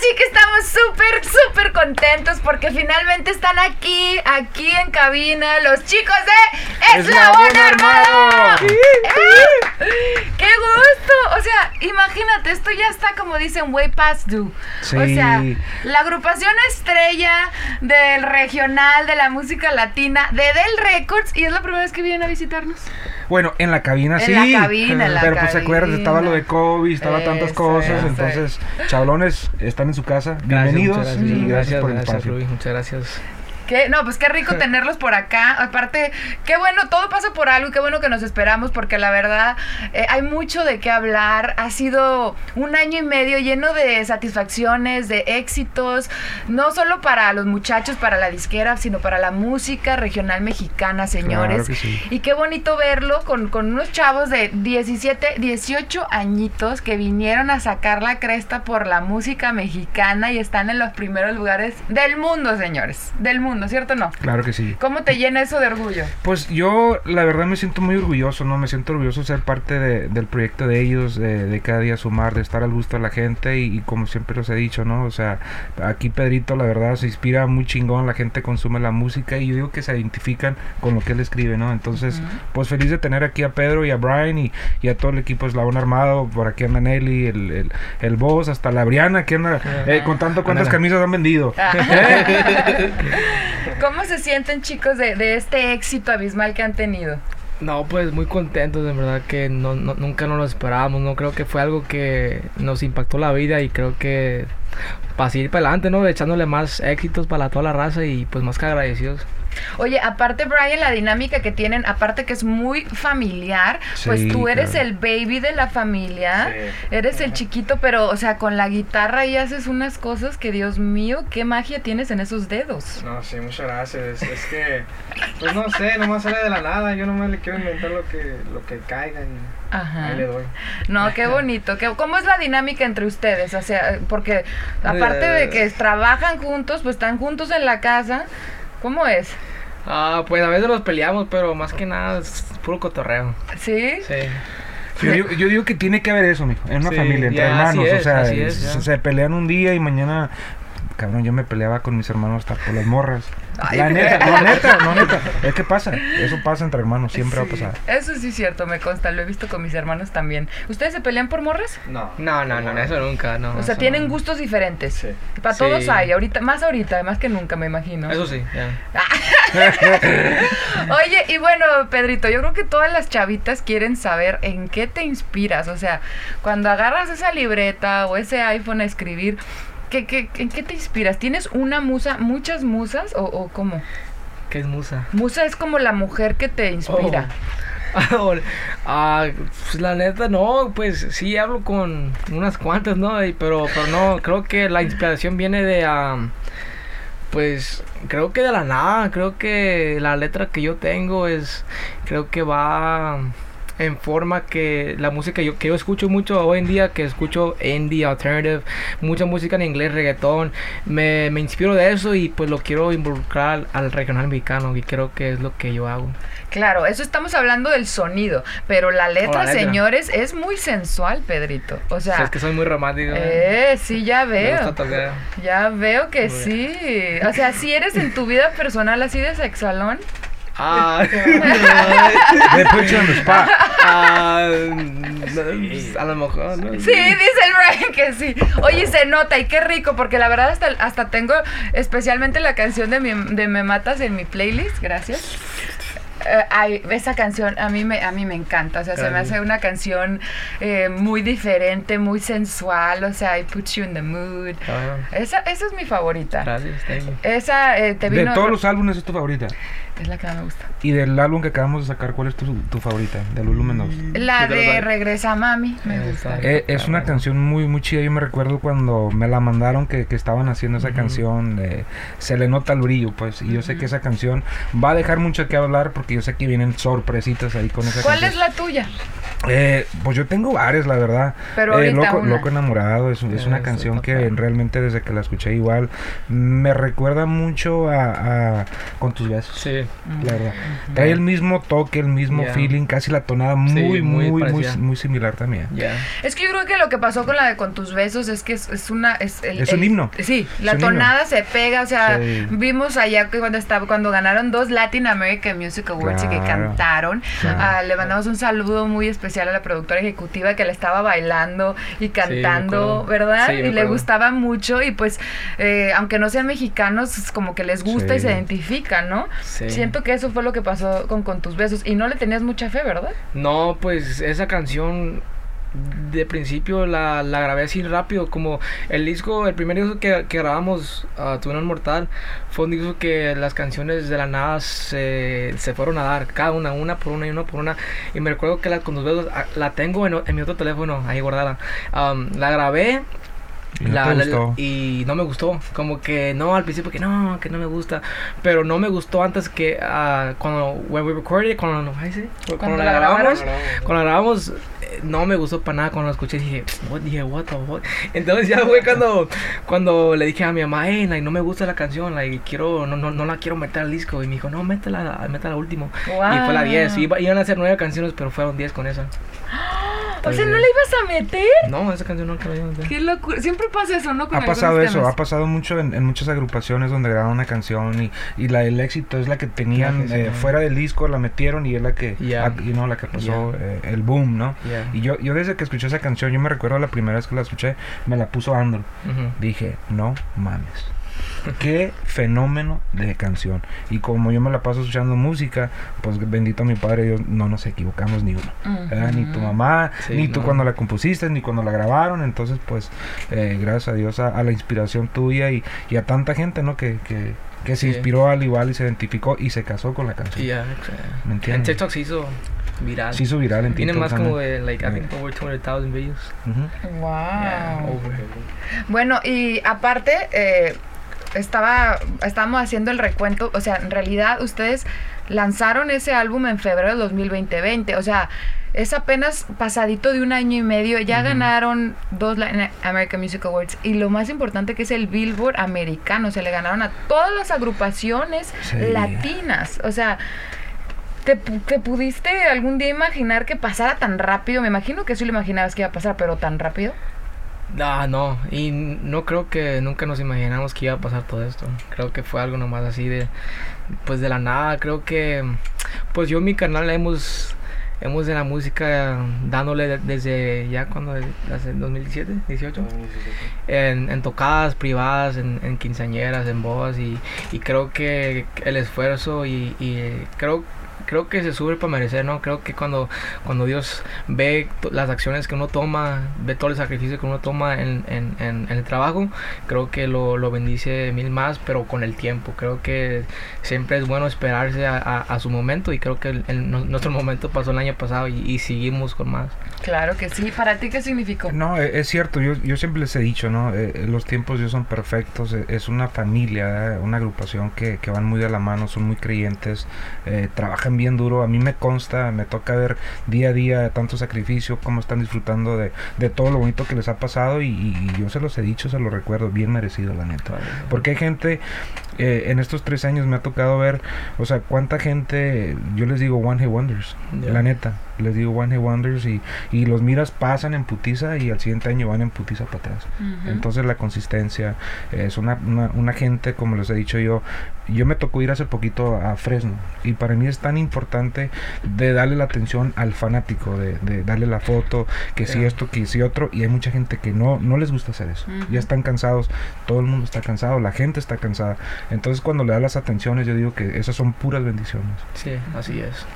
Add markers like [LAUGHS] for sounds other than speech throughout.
Sí que estamos súper, súper contentos porque finalmente están aquí, aquí en cabina, los chicos de Eslabón Armado. Armado. ¡Eh! ¡Qué gusto! O sea, imagínate, esto ya está como dicen way past due. O Sí. sea, la agrupación estrella del regional de la música latina de Del Records y es la primera vez que vienen a visitarnos. Bueno, en la cabina En sí. la cabina, en la Pero pues se acuerdan, cabina. estaba lo de COVID, estaba tantas cosas. eso. Entonces, chablones, están en su casa. Bienvenidos Gracias, y muchas gracias, por el gracias, espacio. Rubí, muchas gracias. Qué- no, pues qué rico [LAUGHS] tenerlos por acá. Aparte, qué bueno, todo pasa por algo y qué bueno que nos esperamos porque la verdad eh, hay mucho de qué hablar. Ha sido un año y medio lleno de satisfacciones, de éxitos, no solo para los muchachos, para la disquera, sino para la música regional mexicana, señores. Claro que sí. Y qué bonito verlo con, con unos chavos de 17, 18 añitos que vinieron a sacar la cresta por la música mexicana y están en los primeros lugares del mundo, señores. Del mundo, ¿cierto o no? Claro que sí. ¿Cómo te llena eso de orgullo? Pues yo, la verdad, me siento muy orgulloso, ¿no? Me siento orgulloso de ser parte de- del proyecto de ellos, de, de cada día sumar, de estar al gusto de la gente y, y como siempre los he dicho, ¿no? O sea, aquí Pedrito, la verdad, se inspira muy chingón, la gente consume la música y yo digo que se identifican con lo que él escribe, ¿no? Entonces, pues feliz de tener aquí a Pedro y a Brian y, y a todo el equipo Eslabón Armado, por aquí anda Nelly, el, el, el boss, hasta la Briana, que anda eh, contando cuántas camisas han vendido. [LAUGHS] [LAUGHS] [LAUGHS] ¿Cómo se sienten, chicos, de, de este éxito abismal que han tenido? No, pues muy contentos, de verdad que no, no- nunca nos lo esperábamos, no creo que fue algo que nos impactó la vida y creo que para seguir para adelante, ¿no? Echándole más éxitos para toda la raza y pues más que agradecidos. Oye, aparte, Brian, la dinámica que tienen, aparte que es muy familiar, pues tú eres claro. el baby de la familia, eres el chiquito, pero, o sea, con la guitarra y haces unas cosas que, Dios mío, qué magia tienes en esos dedos. No, sí, muchas gracias. Es que, pues no sé, nomás sale de la nada. Yo nomás le quiero inventar lo que, lo que caiga y Ajá. ahí le doy. No, [LAUGHS] qué bonito. Qué, ¿Cómo es la dinámica entre ustedes? O sea, porque aparte de que trabajan juntos, pues están juntos en la casa. ¿Cómo es? Ah, pues a veces nos peleamos, pero más que nada es puro cotorreo. ¿Sí? Sí. Yo digo, yo digo que tiene que haber eso, mijo, en una Sí, familia, entre ya, así hermanos. o sea, así es, se, ya. se pelean un día y mañana. Cabrón, yo me peleaba con mis hermanos hasta por las morras. Ay, la neta, la [LAUGHS] neta, no neta. Es que pasa, eso pasa entre hermanos, siempre Sí, va a pasar. Eso sí es cierto, me consta, lo he visto con mis hermanos también. ¿Ustedes se pelean por morras? No. No, no, no, eso nunca, no. o sea, tienen no. gustos diferentes. Sí. Para Sí. todos hay, ahorita, más ahorita, más que nunca, me imagino. Eso sí, ya. [LAUGHS] Oye, y bueno, Pedrito, yo creo que todas las chavitas quieren saber en qué te inspiras. O sea, cuando agarras esa libreta o ese iPhone a escribir, ¿qué, qué, ¿en qué te inspiras? ¿Tienes una musa, muchas musas o, o cómo? ¿Qué es musa? Musa es como la mujer que te inspira. [LAUGHS] Ah, pues la neta no, pues sí hablo con unas cuantas, ¿no? Pero, pero no, creo que la inspiración viene de, pues creo que de la nada, creo que la letra que yo tengo es, creo que va en forma que la música yo, que yo escucho mucho hoy en día, que escucho indie, alternative, mucha música en inglés, reggaetón, me, me inspiro de eso y pues lo quiero involucrar al regional mexicano y creo que es lo que yo hago. Claro, eso estamos hablando del sonido, pero la letra, la letra. señores, es muy sensual, Pedrito. O O sea, sea, es que soy muy romántico. ¿eh? eh, sí, ya veo. Ya veo que Muy sí. O sea, si eres en tu vida personal así de sexualón. Ah, De put you on the spot. ah, no, a lo mejor, ¿no? Sí, dice el Brian que sí. Oye, se nota y qué rico, porque la verdad hasta, hasta tengo especialmente la canción de, mi, de Me Matas en mi playlist, gracias. Ay, esa canción a mí me a mí me encanta, o sea, se me hace una canción eh, muy diferente, muy sensual, o sea, I put you in the mood. Ah, Esa, esa es mi favorita. gracias. Esa eh, te De vino todos los álbumes es tu favorita. Es la que más me gusta. Y del álbum que acabamos de sacar, ¿cuál es tu, tu favorita? Del volumen 2. La Sí, de Regresa Mami, me Eh, gusta. Eh, es una canción muy muy chida. Yo me recuerdo cuando me la mandaron que, que estaban haciendo esa Ujú. canción. eh, se le nota el brillo, pues. Y yo sé que esa canción va a dejar mucho que hablar porque yo sé que vienen sorpresitas ahí con esa ¿Cuál canción. es la tuya? Eh, pues yo tengo varias, la verdad. Pero Eh, loco, una. loco enamorado es, es una canción que realmente desde que la escuché igual me recuerda mucho a, a con tus besos. Sí. La verdad. Trae el mismo toque, el mismo Ya. feeling, casi la tonada muy, Sí, muy, muy muy, muy, similar también. Ya. Es que yo creo que lo que pasó con la de Con tus besos es que es, es una... Es, el- Es un el- himno. Sí, la un himno. tonada se pega, o sea, Sí. vimos allá que cuando estaba cuando ganaron dos Latin American Music Awards y que Claro. cantaron, Claro. ah, le mandamos un saludo muy especial a la productora ejecutiva que le estaba bailando y cantando. ¿verdad? Sí, y le gustaba mucho y pues, eh, aunque no sean mexicanos, como que les gusta y se identifican, ¿no? Sí. Siento que eso fue lo que pasó con Con tus besos y no le tenías mucha fe, ¿verdad? No, pues esa canción de principio la, la grabé así rápido, como el disco, el primer disco que, que grabamos, uh, Tu Veneno Mortal, fue un disco que las canciones de la nada se, se fueron a dar, cada una, una por una y una por una, y me recuerdo que la con los dedos ah, la tengo en, en mi otro teléfono, ahí guardada, la grabé no la- la- gustó. y no me gustó. Como que no, al principio que no, que no me gusta. Pero no me gustó antes que ah, cuando when we recorded, cuando, sí, cuando, la la grabamos. grabaron. Cuando la grabamos, eh, no me gustó para nada. Cuando la escuché dije, what, dije, what the what? Entonces ya fue cuando, cuando le dije a mi mamá, hey, like, no me gusta la canción, like, quiero, no, no, no la quiero meter al disco. Y me dijo, no, métela, métela al último. Y fue la 10. Iba- iban a ser nueve canciones, pero fueron 10 con esa. [GASPS] [GASPS] O sea, ¿no la ibas a meter? No, esa canción nunca la iba a meter. Qué locura. Siempre pasa eso, ¿no? Con Ha pasado eso, temas. ha pasado mucho en, en muchas agrupaciones donde graban una canción y, y la el éxito es la que tenían sí, eh, fuera del disco, la metieron y es la que, ah, you know, la que pasó eh, el boom, ¿no? Yeah. Y yo, yo desde que escuché esa canción, yo me recuerdo la primera vez que la escuché, me la puso Andrew. Dije, no mames. Qué fenómeno de canción. Y como yo me la paso escuchando música, pues bendito mi padre, Dios, no nos equivocamos ni uno. ¿verdad? Ni tu mamá, Sí, ni tú no. cuando la compusiste, ni cuando la grabaron. Entonces, pues, eh, gracias a Dios a, a la inspiración tuya y, y a tanta gente, ¿no? Que, que, que se Sí. inspiró al igual y se identificó y se casó con la canción. Y ya, ¿Me en entiendes? TikTok se hizo viral. Se hizo viral en Tiene TikTok más como de, like, I think over 200,000 videos. Ujú. Wow. Yeah, over. Bueno, y aparte, eh, estaba, estábamos haciendo el recuento, o sea, en realidad ustedes lanzaron ese álbum en febrero del 2020, o sea, es apenas pasadito de un año y medio, ya ganaron dos Latin American Music Awards y lo más importante que es el Billboard americano, se le ganaron a todas las agrupaciones Sí. latinas, o sea... ¿Te, te pudiste algún día imaginar que pasara tan rápido? Me imagino que sí lo imaginabas que iba a pasar, pero tan rápido. Ah, no, y no creo que nunca nos imaginamos que iba a pasar todo esto. Creo que fue algo nomás así de, pues de la nada. Creo que, pues yo y mi canal hemos, hemos de la música dándole de- desde ya cuando, hace 2017, 18, en, en tocadas privadas, en, en quinceañeras, en bodas y, y creo que el esfuerzo y, y creo creo que se sube para merecer, ¿no? Creo que cuando, cuando Dios ve las acciones que uno toma, ve todo el sacrificio que uno toma en, en, en- en el trabajo, creo que lo, lo bendice mil más, pero con el tiempo. Creo que siempre es bueno esperarse a, a- a su momento y creo que el- el- nuestro momento pasó el año pasado y, y seguimos con más. Claro que sí. ¿Para ti qué significó? No, e- es cierto, yo, yo siempre les he dicho, ¿no? Eh, los tiempos Dios son perfectos, e- es una familia, ¿eh? una agrupación que, que van muy de la mano, son muy creyentes, eh, trabajan bien duro, a mí me consta, me toca ver día a día tanto sacrificio, cómo están disfrutando de, de todo lo bonito que les ha pasado y, y yo se los he dicho, se los recuerdo, bien merecido la neta. Porque hay gente, eh, en estos tres años me ha tocado ver, o sea, cuánta gente, yo les digo One Hit Wonders, la neta, les digo One Hit Wonders y, y los miras pasan en putiza y al siguiente año van en putiza para atrás. Entonces la consistencia es una, una, una gente, como les he dicho yo, yo me tocó ir hace poquito a Fresno y para mí es tan importante de darle la atención al fanático, de, de darle la foto, que si esto, que si otro, y hay mucha gente que no, no les gusta hacer eso, ya están cansados, todo el mundo está cansado, la gente está cansada, entonces cuando le das las atenciones yo digo que esas son puras bendiciones. Sí, así es.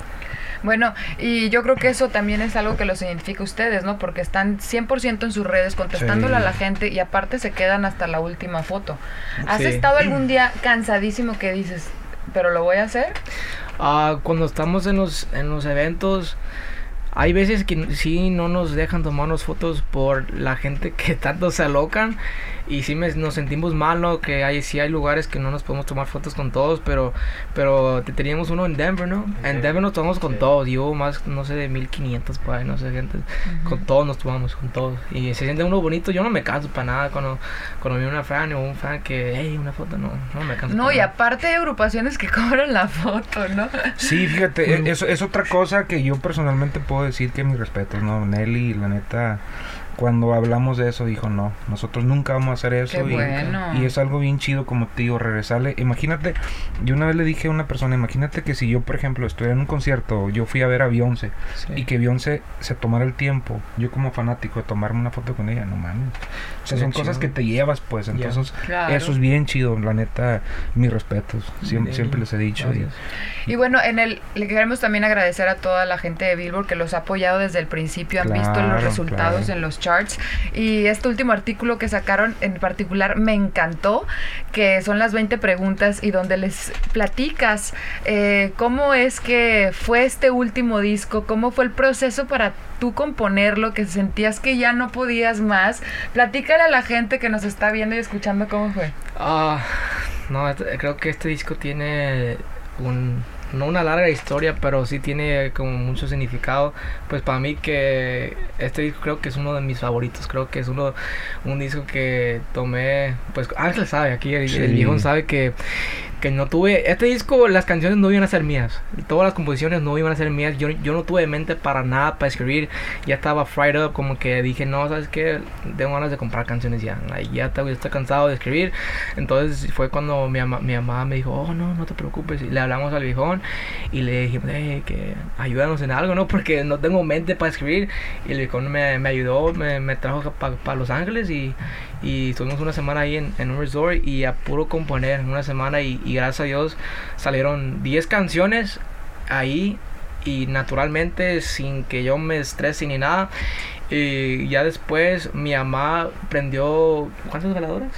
Bueno, y yo creo que eso también es algo que los identifica ustedes, ¿no? Porque están 100% en sus redes contestándole Sí. a la gente y aparte se quedan hasta la última foto. ¿Has Sí. estado algún día cansadísimo que dices, pero lo voy a hacer. Ah, cuando estamos en los, en los eventos, hay veces que sí no nos dejan tomarnos fotos por la gente que [LAUGHS] tanto se alocan y sí me, nos sentimos mal, ¿no? Que hay, sí hay lugares que no nos podemos tomar fotos con todos, pero pero te- teníamos uno en Denver, ¿no? En Sí. Denver nos tomamos con todos, yo más, no sé, de 1500 por ahí, no sé, gente. Con todos nos tomamos, con todos. Y se siente uno bonito, yo no me canso para nada cuando, cuando veo una fan o un fan que, hey, una foto, no, no me canso. No, para y nada. aparte hay agrupaciones que [LAUGHS] cobran la foto, ¿no? Sí, fíjate, e- eso es otra cosa que yo personalmente puedo decir que mis respetos, ¿no? Nelly, la neta, cuando hablamos de eso, dijo, no, nosotros nunca vamos a hacer eso. Qué y, bueno. y es algo bien chido, como te digo, regresarle. Imagínate, yo una vez le dije a una persona, imagínate que si yo, por ejemplo, estoy en un concierto, yo fui a ver a Beyoncé, Sí. y que Beyoncé se tomara el tiempo, yo como fanático, de tomarme una foto con ella, no mames. O sea, son cosas que te llevas, pues, entonces, Claro. eso es bien chido, la neta, mis respetos, siempre, les he dicho. y- bueno, en el le queremos también agradecer a toda la gente de Billboard que los ha apoyado desde el principio, han visto los resultados claro. en los charts y este último artículo que sacaron en particular me encantó, que son las 20 preguntas y donde les platicas eh, cómo es que fue este último disco, cómo fue el proceso para tú componerlo, que sentías que ya no podías más. Platícale a la gente que nos está viendo y escuchando cómo fue. Ah, no, este- creo que este disco tiene un, no una larga historia, pero sí tiene como mucho significado. Pues para mí que este disco creo que es uno de mis favoritos. Creo que es uno un disco que tomé, pues Ángel sabe, aquí el, el Sí. viejo sabe que que no tuve este disco las canciones no iban a ser mías todas las composiciones no iban a ser mías yo, yo no tuve mente para nada para escribir ya estaba fried up como que dije no sabes qué tengo ganas de comprar canciones ya ya estoy, estoy cansado de escribir entonces fue cuando mi, ama- mi mamá me dijo oh no no te preocupes y le hablamos al viejón y le dijimos hey, que ayúdanos en algo no porque no tengo mente para escribir y el viejón me, me ayudó me, me trajo para Los Ángeles y y estuvimos una semana ahí en, en un resort y a puro componer una semana y, y gracias a Dios salieron 10 canciones ahí y naturalmente sin que yo me estrese ni nada y ya después mi mamá prendió ¿cuántas veladoras?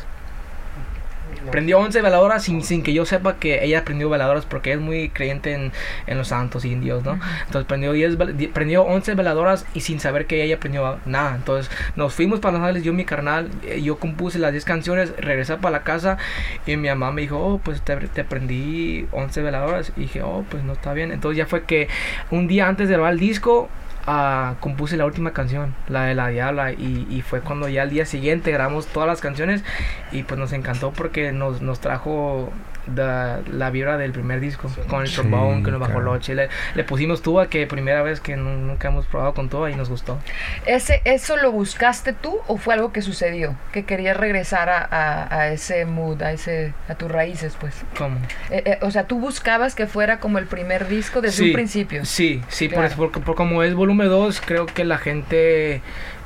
Prendió 11 veladoras sin, sin que yo sepa que ella prendió veladoras porque es muy creyente en, en los santos y en Dios, ¿no? Entonces prendió, 10, vel- di- prendió 11 veladoras y sin saber que ella prendió nada. Entonces nos fuimos para Los Ángeles, yo mi carnal, eh, yo compuse las 10 canciones, regresé para la casa y mi mamá me dijo, oh, pues te, te prendí 11 veladoras. Y dije, oh, pues no está bien. Entonces ya fue que un día antes de grabar el disco, ah, compuse la última canción, la de La Diabla, y, y fue cuando ya al día siguiente grabamos todas las canciones y pues nos encantó porque nos, nos trajo da- la vibra del primer disco con el Sí, con el bajo claro. loche. Le, le pusimos tuba, que primera vez que nu- nunca hemos probado con tuba y nos gustó. ¿Ese, ¿Eso lo buscaste tú o fue algo que sucedió? Que querías regresar a, a- a ese mood, a, ese, a tus raíces, pues. ¿Cómo? Eh, eh, o sea, tú buscabas que fuera como el primer disco desde un principio. Sí, sí, por Claro. eso, porque por como es volumen 2, creo que la gente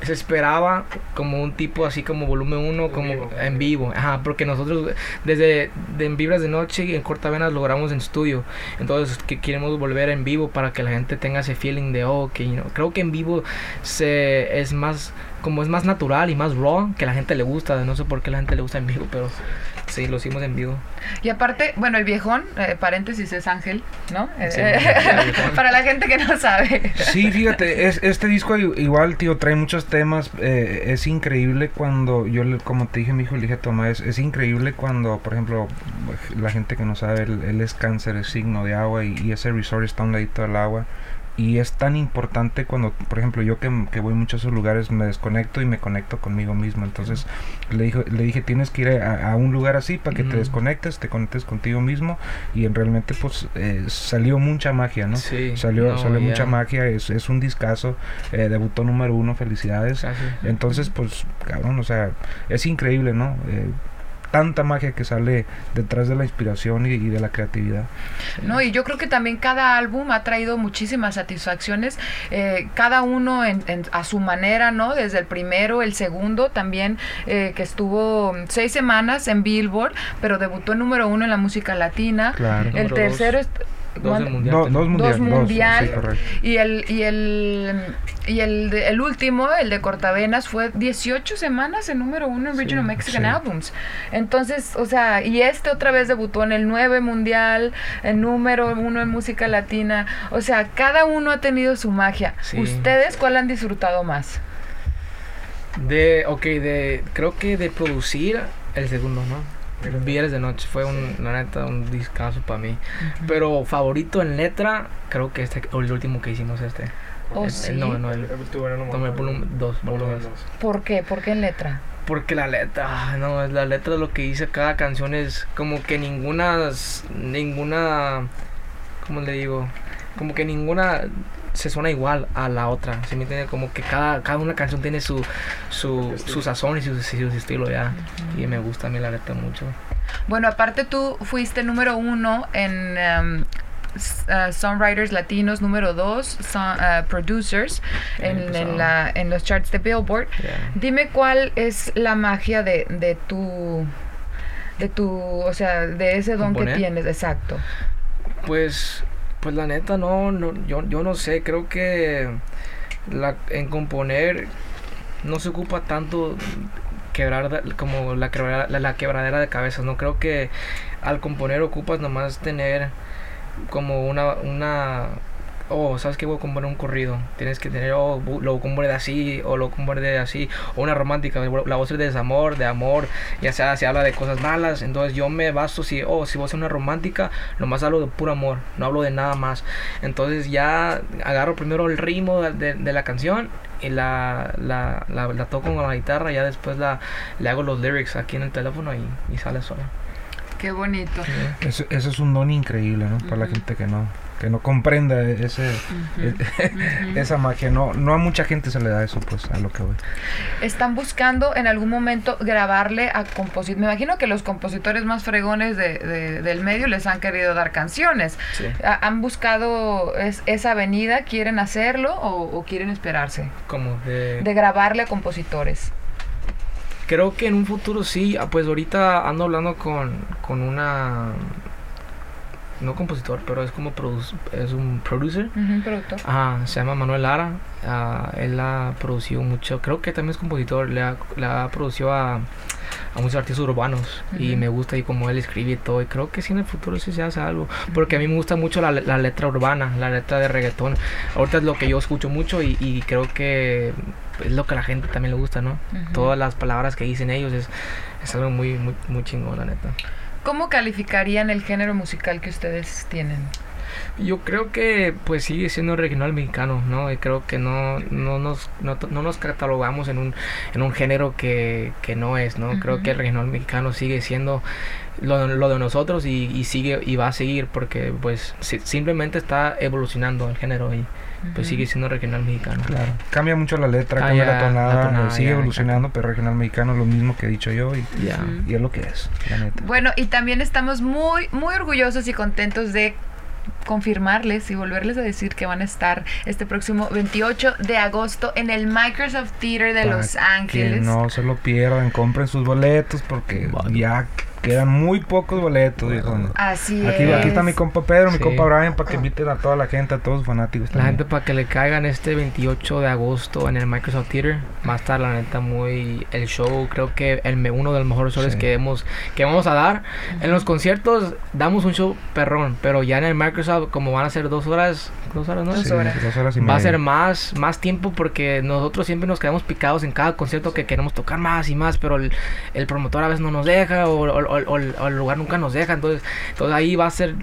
se esperaba como un tipo así como volumen 1, como vivo. en vivo. Ajá, porque nosotros desde de en Vibras de Noche y en Cortavenas logramos en estudio. Entonces que queremos volver en vivo para que la gente tenga ese feeling de, oh, que you know, creo que en vivo se es más como es más natural y más raw que la gente le gusta. No sé por qué la gente le gusta en vivo, pero sí, lo hicimos en vivo. Y aparte, bueno, el viejón, eh, paréntesis, es Ángel, ¿no? Sí, Eh, [LAUGHS] para la gente que no sabe. Sí, fíjate, es, este disco igual, tío, trae muchos temas. eh, es increíble cuando, yo le- como te dije, mi hijo, le dije a Tomás, es, es increíble cuando, por ejemplo, la gente que no sabe, él, él es cáncer, es signo de agua y, y ese resort está a un ladito del agua. Y es tan importante cuando, por ejemplo, yo que, que voy mucho a esos lugares, me desconecto y me conecto conmigo mismo. Entonces le, dijo, le dije, tienes que ir a, a un lugar así para que te desconectes, te conectes contigo mismo. Y en realmente, pues, eh, salió mucha magia, ¿no? Sí, Salió, no, salió mucha magia, es, es un discazo, eh, debutó número uno, felicidades. Gracias. Entonces, pues, cabrón, o sea, es increíble, ¿no? Eh, tanta magia que sale detrás de la inspiración y, y de la creatividad. No, y yo creo que también cada álbum ha traído muchísimas satisfacciones, eh, cada uno en, en- a su manera, ¿no? Desde el primero, el segundo también, eh, que estuvo seis semanas en Billboard, pero debutó en número uno en la música latina. Claro. El Número tercero, dos. Dos dos mundial. dos mundial sí, correcto. y el y el y el, de- el último el de cortavenas fue 18 semanas en número uno en Sí, Regional Mexican sí. Albums entonces o sea y este otra vez debutó en el 9 mundial en número uno en música latina o sea cada uno ha tenido su magia Sí. ustedes cuál han disfrutado más De, ok, de, creo que de producir el segundo, ¿no? Viernes de noche fue un, la neta, un discazo para mí. Pero favorito en letra, creo que este, o el último que hicimos este. Oh, El- sí. el- no, no, el, el volumen 2, Volumen dos. ¿por qué? ¿por qué en letra? Porque la letra, ah, no, es la letra lo que dice cada canción es como que ninguna, ninguna, ¿cómo le digo? Como que ninguna se suena igual a la otra, ¿sí me entiende? Como que cada, cada una canción tiene su, su, su sazón y su, su estilo ya. Y me gusta a mí la letra mucho. Bueno, aparte tú fuiste número uno en um, uh, Songwriters Latinos, número dos, son- uh, Producers, en, en pasado. la, en los charts de Billboard. Yeah. Dime cuál es la magia de, de tu, de tu, o sea, de ese don que tienes, exacto. Pues, pues la neta no, no yo, yo no sé, creo que en componer no se ocupa tanto quebrar como la, quebra- la quebradera de cabezas, no creo que al componer ocupas nomás tener como una, una oh, sabes que voy a componer un corrido, tienes que tener, oh, lo componer de así, o lo componer de así, o una romántica, la voz es de desamor, de amor, ya sea se habla de cosas malas, entonces yo me baso si, oh, si voy a hacer una romántica, nomás hablo de puro amor, no hablo de nada más, entonces ya agarro primero el ritmo de, de- de la canción y la, la, la, la toco con la guitarra, ya después la, le hago los lyrics aquí en el teléfono y, y sale sola. Qué bonito. Eso, eso es un don increíble, ¿no? Para la gente que no que no comprenda ese Ujú. esa magia. No no a mucha gente se le da eso, pues, a lo que voy. Están buscando en algún momento grabarle a compositores. Me imagino que los compositores más fregones de- de- del medio les han querido dar canciones. Sí. Ha- ¿Han buscado es- esa avenida? ¿Quieren hacerlo o, o quieren esperarse? Como de... De grabarle a compositores. Creo que en un futuro sí, ah, pues ahorita ando hablando con, con una... No compositor, pero es como es un producer. Productor. Ajá, se llama Manuel Lara. ah, él ha producido mucho, creo que también es compositor, le ha, le ha producido a, a muchos artistas urbanos y me gusta y como él escribe y todo y creo que sí en el futuro sí se hace algo porque a mí me gusta mucho la, la letra urbana, la letra de reggaetón ahorita es lo que yo escucho mucho y, y creo que es lo que a la gente también le gusta, ¿no? Todas las palabras que dicen ellos es, es algo muy, muy, muy chingón, la neta. ¿Cómo calificarían el género musical que ustedes tienen? Yo creo que pues sigue siendo regional mexicano, ¿no? Y creo que no, no, nos, no, no nos catalogamos en un, en un género que, que no es, ¿no? Creo que el regional mexicano sigue siendo lo, lo de nosotros y, y sigue y va a seguir porque pues si- simplemente está evolucionando el género y pues sigue siendo regional mexicano. Claro. Cambia mucho la letra, Ah, cambia ya, la tonada, la tonada, sigue ya, evolucionando, pero regional mexicano lo mismo que he dicho yo y, Ya. Ujú. y es lo que es, la neta. Bueno, y también estamos muy, muy orgullosos y contentos de confirmarles y volverles a decir que van a estar este próximo 28 de agosto en el Microsoft Theater de Para Los Que Ángeles. no se lo pierdan, compren sus boletos porque ya quedan muy pocos boletos, viejo. Así Aquí, es. aquí está mi compa Pedro, mi Sí. compa Brian, para que inviten a toda la gente, a todos sus fanáticos. La también. gente para que le caigan este 28 de agosto en el Microsoft Theater va a estar la neta muy el show creo que el me- uno de los mejores shows Sí. que hemos que vamos a dar en los conciertos damos un show perrón pero ya en el Microsoft como van a ser dos horas dos horas no Dos Sí, horas. dos horas y va a ser más más tiempo porque nosotros siempre nos quedamos picados en cada concierto que queremos tocar más y más pero el, el promotor a veces no nos deja o, o- o- o el- o el lugar nunca nos deja entonces entonces ahí va a ser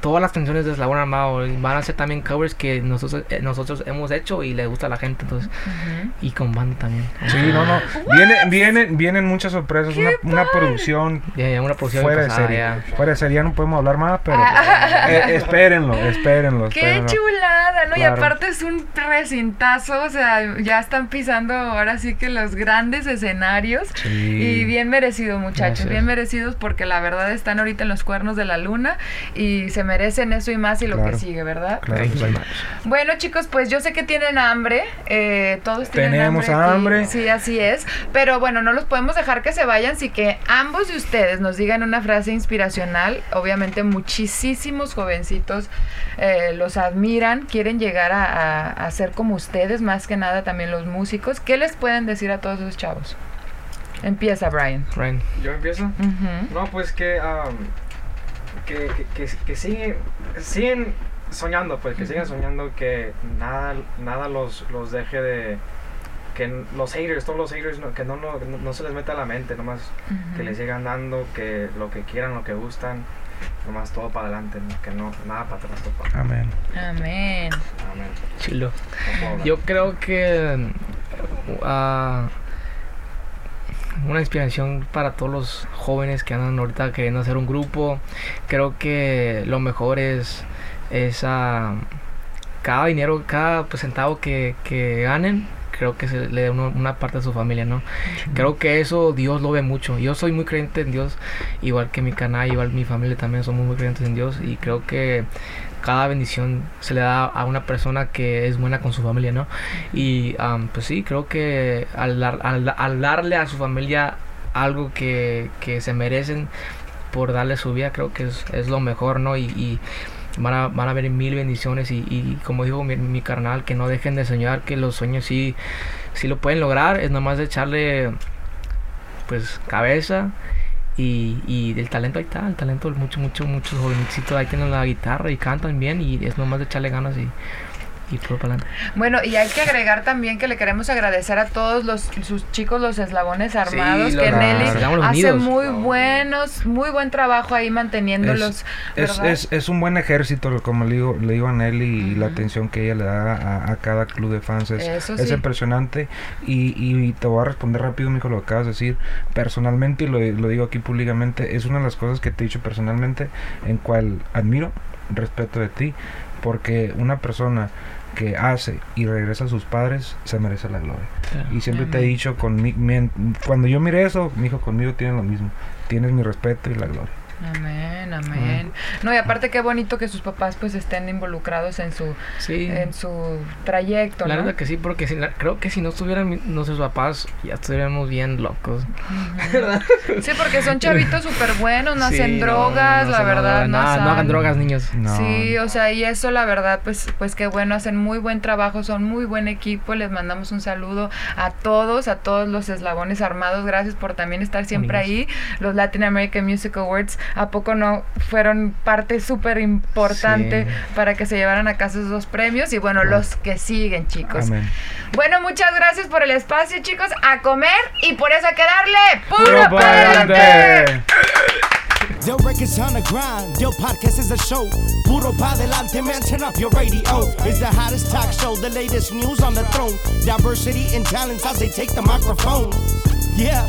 todas las canciones de Eslabón Armado y van a ser también covers que nosotros eh, nosotros hemos hecho y le gusta a la gente entonces Ujú. y con banda también Sí, no, no. Vienen, vienen, vienen muchas sorpresas. Una, una producción ya, ya una producción fuera de serie. ya. Fuera de serie, ya no podemos hablar más, pero eh, espérenlo, espérenlo. ¡Qué espérenlo. chulada! ¿no? Y Claro. aparte es un recintazo, o sea, ya están pisando ahora sí que los grandes escenarios. Sí. Y bien merecido, muchachos, Gracias. bien merecidos porque la verdad están ahorita en los cuernos de la luna y se merecen eso y más y lo que sigue, ¿verdad? Claro, pues. Bueno, chicos, pues yo sé que tienen hambre. eh, todos tienen Tenemos hambre. Sí, así es. Pero bueno, no los podemos dejar que se vayan. Así que ambos de ustedes nos digan una frase inspiracional. Obviamente, muchísimos jovencitos eh, los admiran, quieren llegar a, a- a ser como ustedes, más que nada también los músicos. ¿Qué les pueden decir a todos esos chavos? Empieza, Brian. Ryan. ¿Yo empiezo? Ujú. No, pues que, am, que, que, que, que siguen, siguen soñando, pues que sigan soñando que nada, nada los, los deje de... Que los haters, todos los haters, no- que no, no, no se les meta a la mente, nomás que les sigan dando, que lo que quieran, lo que gustan, nomás todo para adelante, ¿no? que no, nada para atrás, papá. Amén. Amén. Amén. Chilo. Yo creo que ah, una inspiración para todos los jóvenes que andan ahorita queriendo hacer un grupo. Creo que lo mejor es, es ah, cada dinero, cada pues, centavo que, que ganen. Creo que se le dé una parte a su familia, ¿no? Creo que eso Dios lo ve mucho. Yo soy muy creyente en Dios, igual que mi canal, igual mi familia también somos muy creyentes en Dios. Y creo que cada bendición se le da a una persona que es buena con su familia, ¿no? Y pues sí, creo que al, dar- al- al darle a su familia algo que, que se merecen por darle su vida, creo que es, lo mejor, ¿no? Y, y van, a, van a haber mil bendiciones y, y como dijo mi, mi carnal, que no dejen de soñar, que los sueños sí, sí lo pueden lograr, es nomás de echarle pues cabeza y, y el talento ahí está, el talento, muchos, muchos, muchos jovencitos ahí tienen la guitarra y cantan bien y es nomás de echarle ganas y, y puro para adelante. Bueno, y hay que agregar también que le queremos agradecer a todos los sus chicos los eslabones armados que claro. Nelly hace unidos. muy No. buenos, muy buen trabajo ahí manteniéndolos. Es, es, es un buen ejército, como le digo, le digo a Nelly, y la atención que ella le da a, a cada club de fans es, Eso es impresionante. Y, y te voy a responder rápido, mijo, lo que acabas de decir. Personalmente, y lo, lo digo aquí públicamente, es una de las cosas que te he dicho personalmente, en cual admiro, respeto de ti, porque una persona que hace y regresa a sus padres se merece la gloria. Y siempre te he dicho, con mi- mi- cuando yo mire eso, mi hijo conmigo tiene lo mismo. Tienes mi respeto y la gloria. Amén, amén. No, y aparte qué bonito que sus papás pues estén involucrados en su Sí. en su trayecto, La ¿no? verdad que sí, porque si, la- creo que si no estuvieran nuestros papás, ya estuviéramos bien locos. [LAUGHS] Sí, porque son chavitos súper buenos, no Sí, hacen no, drogas, no la hacen verdad, no, nada, no hagan drogas, niños. No. Sí, o sea, y eso la verdad, pues, pues qué bueno, hacen muy buen trabajo, son muy buen equipo, les mandamos un saludo a todos, a todos los eslabones armados, gracias por también estar siempre ahí, los Latin American Music Awards, ¿a poco no fueron parte súper importante Sí. para que se llevaran a casa esos dos premios? Y bueno, los que siguen, chicos. Amén. Bueno, muchas gracias por el espacio, chicos, a comer y por eso hay que darle puro, Puro para adelante. Del records on the grind, Del podcast is a show. Puro pa delante, man, turn up your radio. It's the hottest talk show, the latest news on the throne. Diversity and talents as they take the microphone. Yeah,